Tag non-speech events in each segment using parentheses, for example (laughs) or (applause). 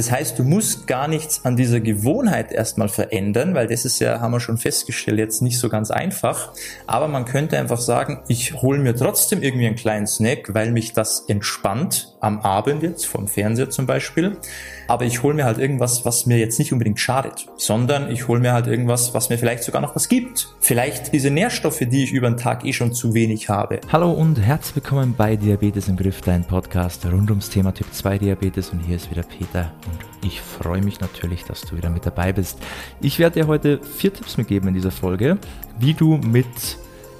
Das heißt, du musst gar nichts an dieser Gewohnheit erstmal verändern, weil das ist ja, haben wir schon festgestellt, jetzt nicht so ganz einfach. Aber man könnte einfach sagen, ich hole mir trotzdem irgendwie einen kleinen Snack, weil mich das entspannt am Abend jetzt, vom Fernseher zum Beispiel. Aber ich hole mir halt irgendwas, was mir jetzt nicht unbedingt schadet, sondern ich hole mir halt irgendwas, was mir vielleicht sogar noch was gibt. Vielleicht diese Nährstoffe, die ich über den Tag eh schon zu wenig habe. Hallo und herzlich willkommen bei Diabetes im Griff, dein Podcast rund ums Thema Typ 2 Diabetes. Und hier ist wieder Peter und ich freue mich natürlich, dass du wieder mit dabei bist. Ich werde dir heute vier Tipps mitgeben in dieser Folge, wie du mit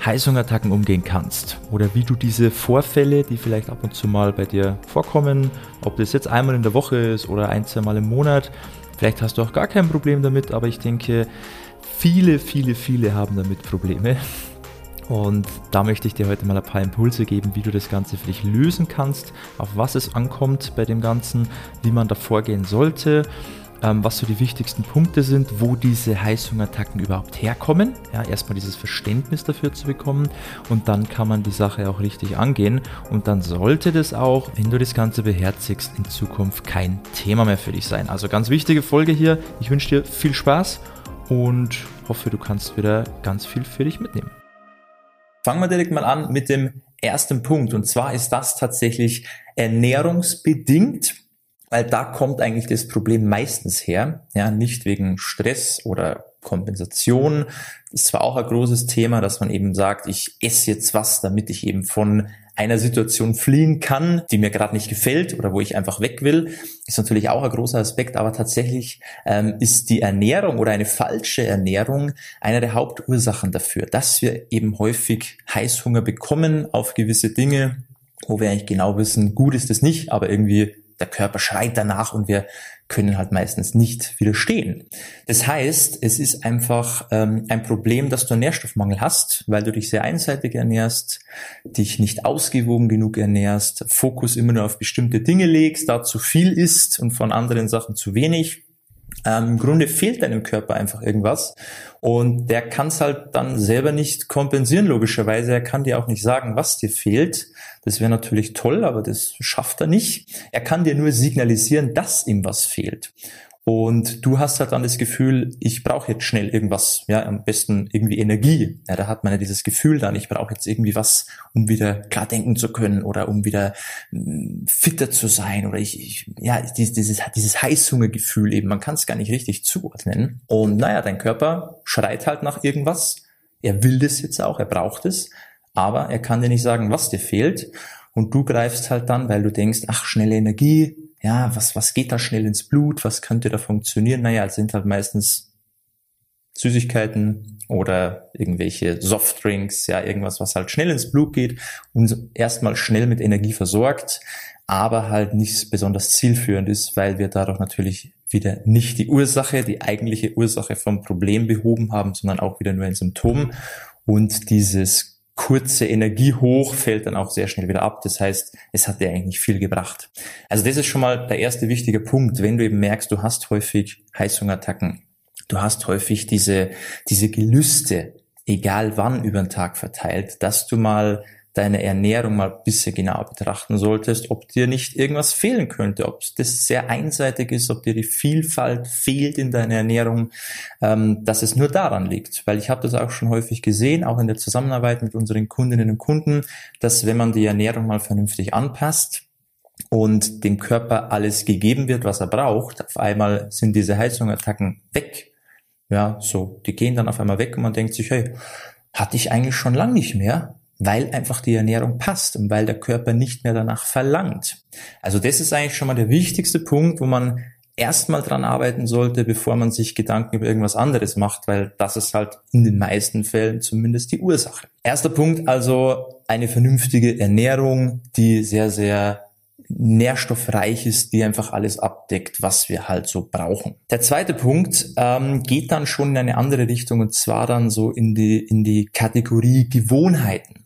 Heißhungerattacken umgehen kannst oder wie du diese Vorfälle, die vielleicht ab und zu mal bei dir vorkommen, ob das jetzt einmal in der Woche ist oder ein, zwei Mal im Monat, vielleicht hast du auch gar kein Problem damit, aber ich denke, viele, viele, viele haben damit Probleme. Und da möchte ich dir heute mal ein paar Impulse geben, wie du das Ganze für dich lösen kannst, auf was es ankommt bei dem Ganzen, wie man da vorgehen sollte ähm, was so die wichtigsten Punkte sind, wo diese Heißhungerattacken überhaupt herkommen. Ja, erstmal dieses Verständnis dafür zu bekommen und dann kann man die Sache auch richtig angehen und dann sollte das auch, wenn du das Ganze beherzigst, in Zukunft kein Thema mehr für dich sein. Also ganz wichtige Folge hier. Ich wünsche dir viel Spaß und hoffe, du kannst wieder ganz viel für dich mitnehmen. Fangen wir direkt mal an mit dem ersten Punkt. Und zwar ist das tatsächlich ernährungsbedingt weil da kommt eigentlich das Problem meistens her, ja, nicht wegen Stress oder Kompensation. Ist zwar auch ein großes Thema, dass man eben sagt, ich esse jetzt was, damit ich eben von einer Situation fliehen kann, die mir gerade nicht gefällt oder wo ich einfach weg will, ist natürlich auch ein großer Aspekt, aber tatsächlich ähm, ist die Ernährung oder eine falsche Ernährung einer der Hauptursachen dafür, dass wir eben häufig Heißhunger bekommen auf gewisse Dinge, wo wir eigentlich genau wissen, gut ist es nicht, aber irgendwie der Körper schreit danach und wir können halt meistens nicht widerstehen. Das heißt, es ist einfach ähm, ein Problem, dass du einen Nährstoffmangel hast, weil du dich sehr einseitig ernährst, dich nicht ausgewogen genug ernährst, Fokus immer nur auf bestimmte Dinge legst, da zu viel isst und von anderen Sachen zu wenig. Ähm, Im Grunde fehlt deinem Körper einfach irgendwas und der kann es halt dann selber nicht kompensieren, logischerweise. Er kann dir auch nicht sagen, was dir fehlt. Das wäre natürlich toll, aber das schafft er nicht. Er kann dir nur signalisieren, dass ihm was fehlt. Und du hast halt dann das Gefühl, ich brauche jetzt schnell irgendwas, ja, am besten irgendwie Energie. Ja, da hat man ja dieses Gefühl dann, ich brauche jetzt irgendwie was, um wieder klar denken zu können oder um wieder mm, fitter zu sein oder ich, ich ja, dieses, dieses, dieses Heißhungergefühl eben, man kann es gar nicht richtig zuordnen. Und naja, dein Körper schreit halt nach irgendwas. Er will das jetzt auch, er braucht es, aber er kann dir nicht sagen, was dir fehlt. Und du greifst halt dann, weil du denkst, ach, schnelle Energie, ja, was, was geht da schnell ins Blut, was könnte da funktionieren? Naja, es sind halt meistens Süßigkeiten oder irgendwelche Softdrinks, ja, irgendwas, was halt schnell ins Blut geht und erstmal schnell mit Energie versorgt, aber halt nicht besonders zielführend ist, weil wir dadurch natürlich wieder nicht die Ursache, die eigentliche Ursache vom Problem behoben haben, sondern auch wieder nur ein Symptom. Und dieses kurze Energie hoch, fällt dann auch sehr schnell wieder ab. Das heißt, es hat dir eigentlich viel gebracht. Also das ist schon mal der erste wichtige Punkt, wenn du eben merkst, du hast häufig Heißhungerattacken, du hast häufig diese, diese Gelüste, egal wann über den Tag verteilt, dass du mal deine Ernährung mal ein bisschen genauer betrachten solltest, ob dir nicht irgendwas fehlen könnte, ob das sehr einseitig ist, ob dir die Vielfalt fehlt in deiner Ernährung, ähm, dass es nur daran liegt. Weil ich habe das auch schon häufig gesehen, auch in der Zusammenarbeit mit unseren Kundinnen und Kunden, dass wenn man die Ernährung mal vernünftig anpasst, und dem Körper alles gegeben wird, was er braucht, auf einmal sind diese Heißhungerattacken weg. Ja, so, die gehen dann auf einmal weg und man denkt sich, hey, hatte ich eigentlich schon lang nicht mehr weil einfach die Ernährung passt und weil der Körper nicht mehr danach verlangt. Also das ist eigentlich schon mal der wichtigste Punkt, wo man erstmal dran arbeiten sollte, bevor man sich Gedanken über irgendwas anderes macht, weil das ist halt in den meisten Fällen zumindest die Ursache. Erster Punkt also eine vernünftige Ernährung, die sehr, sehr nährstoffreich ist, die einfach alles abdeckt, was wir halt so brauchen. Der zweite Punkt ähm, geht dann schon in eine andere Richtung und zwar dann so in die, in die Kategorie Gewohnheiten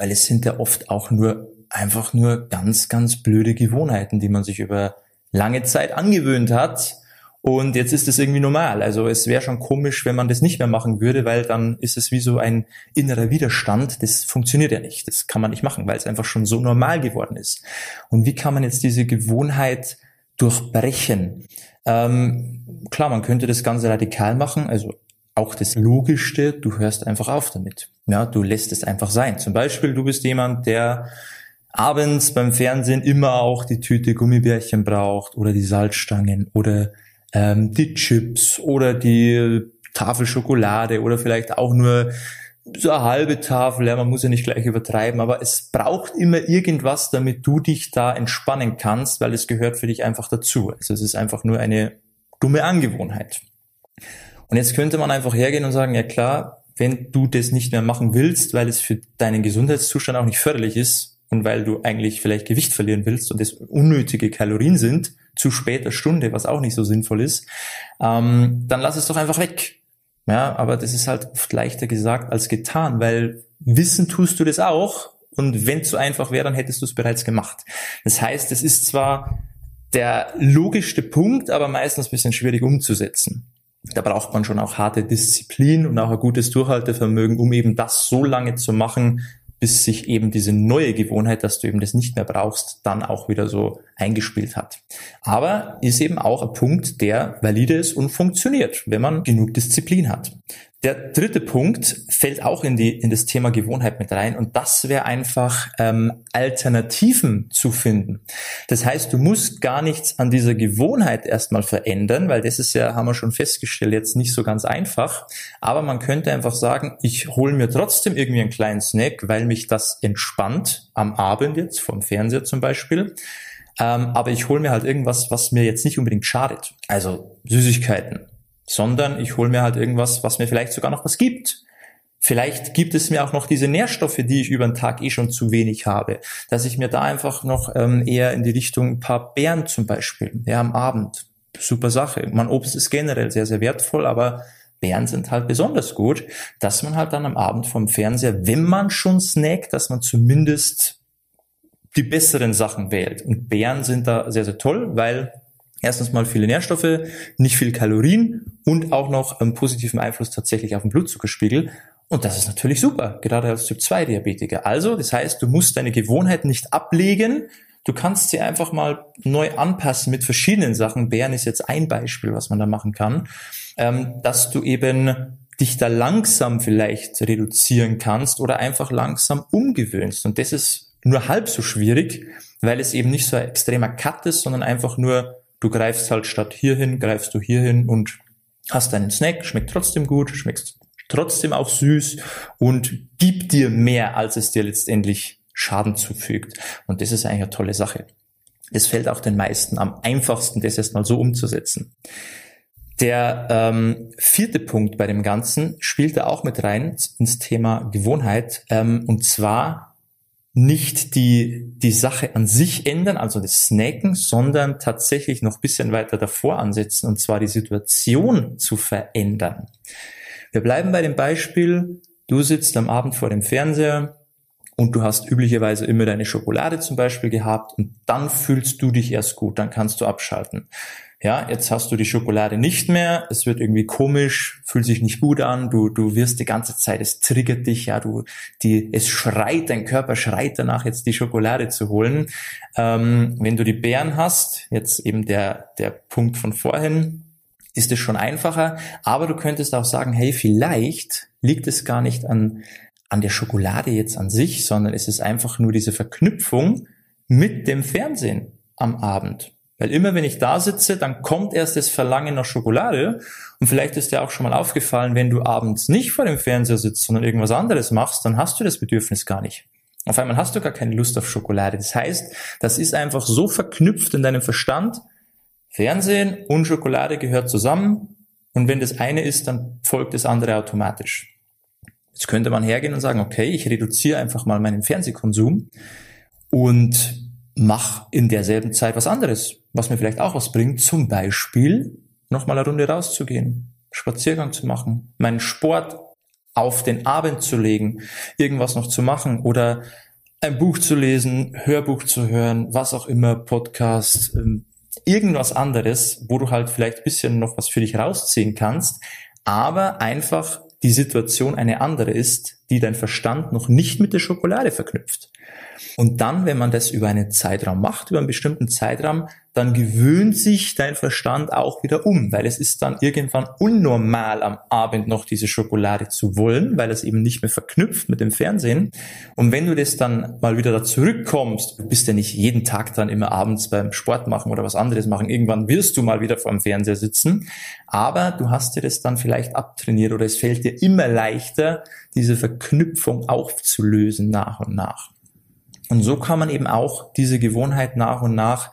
weil es sind ja oft auch nur einfach nur ganz, ganz blöde Gewohnheiten, die man sich über lange Zeit angewöhnt hat. Und jetzt ist es irgendwie normal. Also es wäre schon komisch, wenn man das nicht mehr machen würde, weil dann ist es wie so ein innerer Widerstand. Das funktioniert ja nicht. Das kann man nicht machen, weil es einfach schon so normal geworden ist. Und wie kann man jetzt diese Gewohnheit durchbrechen? Ähm, klar, man könnte das Ganze radikal machen, also auch das Logischste, du hörst einfach auf damit. Ja, du lässt es einfach sein. Zum Beispiel, du bist jemand, der abends beim Fernsehen immer auch die Tüte Gummibärchen braucht oder die Salzstangen oder ähm, die Chips oder die Tafel Schokolade oder vielleicht auch nur so eine halbe Tafel, ja, man muss ja nicht gleich übertreiben, aber es braucht immer irgendwas, damit du dich da entspannen kannst, weil es gehört für dich einfach dazu. Also es ist einfach nur eine dumme Angewohnheit. Und jetzt könnte man einfach hergehen und sagen, ja klar, wenn du das nicht mehr machen willst, weil es für deinen Gesundheitszustand auch nicht förderlich ist und weil du eigentlich vielleicht Gewicht verlieren willst und es unnötige Kalorien sind, zu später Stunde, was auch nicht so sinnvoll ist, ähm, dann lass es doch einfach weg. Ja, aber das ist halt oft leichter gesagt als getan, weil wissen tust du das auch und wenn es so einfach wäre, dann hättest du es bereits gemacht. Das heißt, es ist zwar der logischste Punkt, aber meistens ein bisschen schwierig umzusetzen. Da braucht man schon auch harte Disziplin und auch ein gutes Durchhaltevermögen, um eben das so lange zu machen, bis sich eben diese neue Gewohnheit, dass du eben das nicht mehr brauchst, dann auch wieder so eingespielt hat. Aber ist eben auch ein Punkt, der valide ist und funktioniert, wenn man genug Disziplin hat. Der dritte Punkt fällt auch in, die, in das Thema Gewohnheit mit rein und das wäre einfach ähm, Alternativen zu finden. Das heißt, du musst gar nichts an dieser Gewohnheit erstmal verändern, weil das ist ja, haben wir schon festgestellt, jetzt nicht so ganz einfach. Aber man könnte einfach sagen, ich hole mir trotzdem irgendwie einen kleinen Snack, weil mich das entspannt am Abend jetzt vom Fernseher zum Beispiel. Ähm, aber ich hole mir halt irgendwas, was mir jetzt nicht unbedingt schadet. Also Süßigkeiten sondern ich hole mir halt irgendwas, was mir vielleicht sogar noch was gibt. Vielleicht gibt es mir auch noch diese Nährstoffe, die ich über den Tag eh schon zu wenig habe, dass ich mir da einfach noch ähm, eher in die Richtung ein paar Beeren zum Beispiel, ja, am Abend. Super Sache. Man Obst ist generell sehr, sehr wertvoll, aber Beeren sind halt besonders gut, dass man halt dann am Abend vom Fernseher, wenn man schon snackt, dass man zumindest die besseren Sachen wählt. Und Beeren sind da sehr, sehr toll, weil erstens mal viele Nährstoffe, nicht viel Kalorien und auch noch einen positiven Einfluss tatsächlich auf den Blutzuckerspiegel. Und das ist natürlich super, gerade als Typ 2 Diabetiker. Also, das heißt, du musst deine Gewohnheit nicht ablegen. Du kannst sie einfach mal neu anpassen mit verschiedenen Sachen. Bären ist jetzt ein Beispiel, was man da machen kann, ähm, dass du eben dich da langsam vielleicht reduzieren kannst oder einfach langsam umgewöhnst. Und das ist nur halb so schwierig, weil es eben nicht so ein extremer Cut ist, sondern einfach nur Du greifst halt statt hierhin, greifst du hierhin und hast deinen Snack, schmeckt trotzdem gut, schmeckt trotzdem auch süß und gibt dir mehr, als es dir letztendlich Schaden zufügt. Und das ist eigentlich eine tolle Sache. Es fällt auch den meisten am einfachsten, das erstmal so umzusetzen. Der ähm, vierte Punkt bei dem Ganzen spielt da auch mit rein ins Thema Gewohnheit. Ähm, und zwar nicht die, die Sache an sich ändern, also das Snacken, sondern tatsächlich noch bisschen weiter davor ansetzen, und zwar die Situation zu verändern. Wir bleiben bei dem Beispiel, du sitzt am Abend vor dem Fernseher und du hast üblicherweise immer deine Schokolade zum Beispiel gehabt und dann fühlst du dich erst gut, dann kannst du abschalten ja, jetzt hast du die Schokolade nicht mehr, es wird irgendwie komisch, fühlt sich nicht gut an, du, du wirst die ganze Zeit, es triggert dich, ja, du, die, es schreit, dein Körper schreit danach, jetzt die Schokolade zu holen. Ähm, wenn du die Beeren hast, jetzt eben der, der Punkt von vorhin, ist es schon einfacher, aber du könntest auch sagen, hey, vielleicht liegt es gar nicht an, an der Schokolade jetzt an sich, sondern es ist einfach nur diese Verknüpfung mit dem Fernsehen am Abend. Weil immer wenn ich da sitze, dann kommt erst das Verlangen nach Schokolade. Und vielleicht ist dir auch schon mal aufgefallen, wenn du abends nicht vor dem Fernseher sitzt, sondern irgendwas anderes machst, dann hast du das Bedürfnis gar nicht. Auf einmal hast du gar keine Lust auf Schokolade. Das heißt, das ist einfach so verknüpft in deinem Verstand. Fernsehen und Schokolade gehört zusammen. Und wenn das eine ist, dann folgt das andere automatisch. Jetzt könnte man hergehen und sagen, okay, ich reduziere einfach mal meinen Fernsehkonsum und mach in derselben Zeit was anderes, was mir vielleicht auch was bringt. Zum Beispiel nochmal eine Runde rauszugehen, Spaziergang zu machen, meinen Sport auf den Abend zu legen, irgendwas noch zu machen oder ein Buch zu lesen, Hörbuch zu hören, was auch immer, Podcast, ähm, irgendwas anderes, wo du halt vielleicht bisschen noch was für dich rausziehen kannst, aber einfach die Situation eine andere ist, die dein Verstand noch nicht mit der Schokolade verknüpft. Und dann, wenn man das über einen Zeitraum macht, über einen bestimmten Zeitraum, dann gewöhnt sich dein Verstand auch wieder um, weil es ist dann irgendwann unnormal am Abend noch diese Schokolade zu wollen, weil es eben nicht mehr verknüpft mit dem Fernsehen. Und wenn du das dann mal wieder da zurückkommst, du bist ja nicht jeden Tag dann immer abends beim Sport machen oder was anderes machen, irgendwann wirst du mal wieder vor dem Fernseher sitzen, aber du hast dir das dann vielleicht abtrainiert oder es fällt dir immer leichter, diese Verknüpfung aufzulösen nach und nach. Und so kann man eben auch diese Gewohnheit nach und nach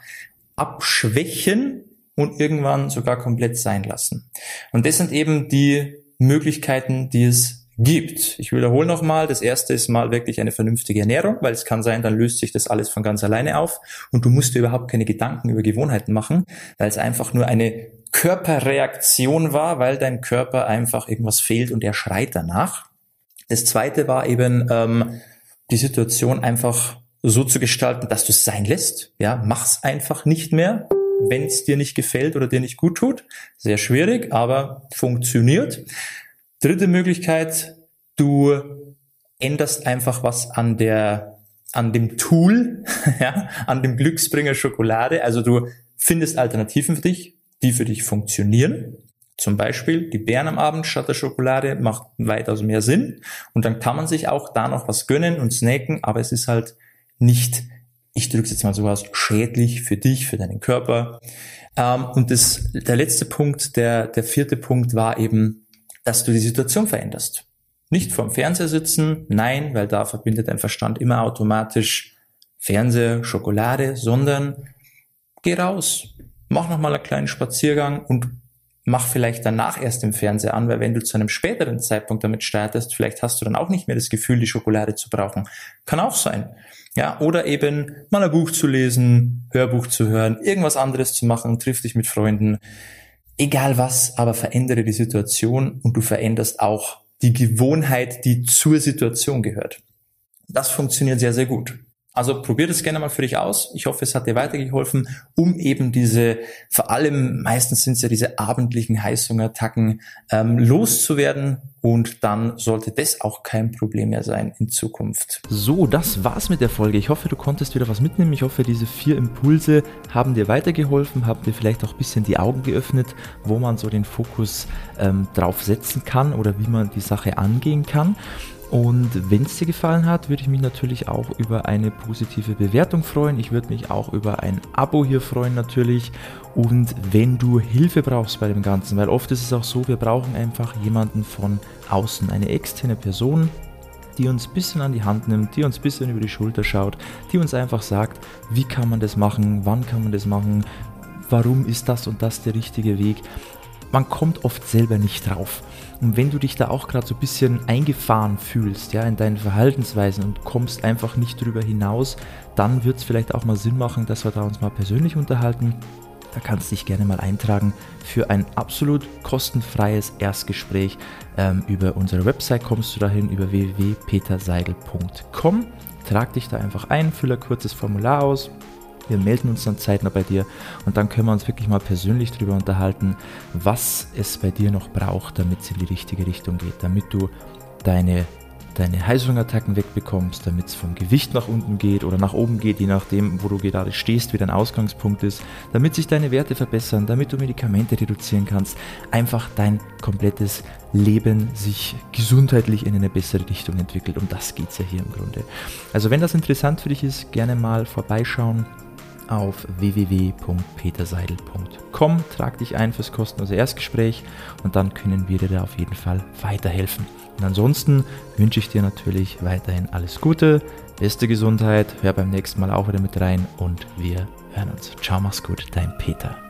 abschwächen und irgendwann sogar komplett sein lassen. Und das sind eben die Möglichkeiten, die es gibt. Ich wiederhole nochmal, das erste ist mal wirklich eine vernünftige Ernährung, weil es kann sein, dann löst sich das alles von ganz alleine auf und du musst dir überhaupt keine Gedanken über Gewohnheiten machen, weil es einfach nur eine Körperreaktion war, weil dein Körper einfach irgendwas fehlt und er schreit danach. Das zweite war eben ähm, die Situation einfach so zu gestalten, dass du es sein lässt. Ja, mach's einfach nicht mehr, wenn es dir nicht gefällt oder dir nicht gut tut. Sehr schwierig, aber funktioniert. Dritte Möglichkeit, du änderst einfach was an der an dem Tool, (laughs) ja, an dem Glücksbringer Schokolade. Also du findest Alternativen für dich, die für dich funktionieren. Zum Beispiel die Beeren am Abend statt der Schokolade macht weitaus mehr Sinn. Und dann kann man sich auch da noch was gönnen und snacken, aber es ist halt nicht, ich drücke es jetzt mal so aus, schädlich für dich, für deinen Körper. Ähm, und das, der letzte Punkt, der, der vierte Punkt war eben, dass du die Situation veränderst. Nicht vorm Fernseher sitzen, nein, weil da verbindet dein Verstand immer automatisch Fernseher, Schokolade, sondern geh raus, mach nochmal einen kleinen Spaziergang und mach vielleicht danach erst den Fernseher an, weil wenn du zu einem späteren Zeitpunkt damit startest, vielleicht hast du dann auch nicht mehr das Gefühl, die Schokolade zu brauchen. Kann auch sein. Ja, oder eben mal ein Buch zu lesen, Hörbuch zu hören, irgendwas anderes zu machen, triff dich mit Freunden. Egal was, aber verändere die Situation und du veränderst auch die Gewohnheit, die zur Situation gehört. Das funktioniert sehr, sehr gut. Also probier das gerne mal für dich aus. Ich hoffe, es hat dir weitergeholfen, um eben diese, vor allem meistens sind es ja diese abendlichen Heißhungerattacken, ähm, loszuwerden. Und dann sollte das auch kein Problem mehr sein in Zukunft. So, das war's mit der Folge. Ich hoffe, du konntest wieder was mitnehmen. Ich hoffe, diese vier Impulse haben dir weitergeholfen, haben dir vielleicht auch ein bisschen die Augen geöffnet, wo man so den Fokus ähm, drauf setzen kann oder wie man die Sache angehen kann. Und wenn es dir gefallen hat, würde ich mich natürlich auch über eine positive Bewertung freuen. Ich würde mich auch über ein Abo hier freuen natürlich. Und wenn du Hilfe brauchst bei dem Ganzen, weil oft ist es auch so, wir brauchen einfach jemanden von außen, eine externe Person, die uns ein bisschen an die Hand nimmt, die uns ein bisschen über die Schulter schaut, die uns einfach sagt, wie kann man das machen, wann kann man das machen, warum ist das und das der richtige Weg. Man kommt oft selber nicht drauf. Und wenn du dich da auch gerade so ein bisschen eingefahren fühlst, ja, in deinen Verhaltensweisen und kommst einfach nicht drüber hinaus, dann wird es vielleicht auch mal Sinn machen, dass wir da uns mal persönlich unterhalten. Da kannst du dich gerne mal eintragen für ein absolut kostenfreies Erstgespräch. Ähm, über unsere Website kommst du dahin über www.peterseidel.com. Trag dich da einfach ein, fülle ein kurzes Formular aus, wir melden uns dann zeitnah bei dir und dann können wir uns wirklich mal persönlich darüber unterhalten, was es bei dir noch braucht, damit es in die richtige Richtung geht, damit du deine deine Heißhungerattacken wegbekommst, damit es vom Gewicht nach unten geht oder nach oben geht, je nachdem, wo du gerade stehst, wie dein Ausgangspunkt ist, damit sich deine Werte verbessern, damit du Medikamente reduzieren kannst, einfach dein komplettes Leben sich gesundheitlich in eine bessere Richtung entwickelt. Um das geht es ja hier im Grunde. Also wenn das interessant für dich ist, gerne mal vorbeischauen auf www.peterseidel.com. Trag dich ein fürs kostenlose Erstgespräch und dann können wir dir da auf jeden Fall weiterhelfen. Und ansonsten wünsche ich dir natürlich weiterhin alles Gute, beste Gesundheit, hör beim nächsten Mal auch wieder mit rein und wir hören uns. Ciao, mach's gut, dein Peter.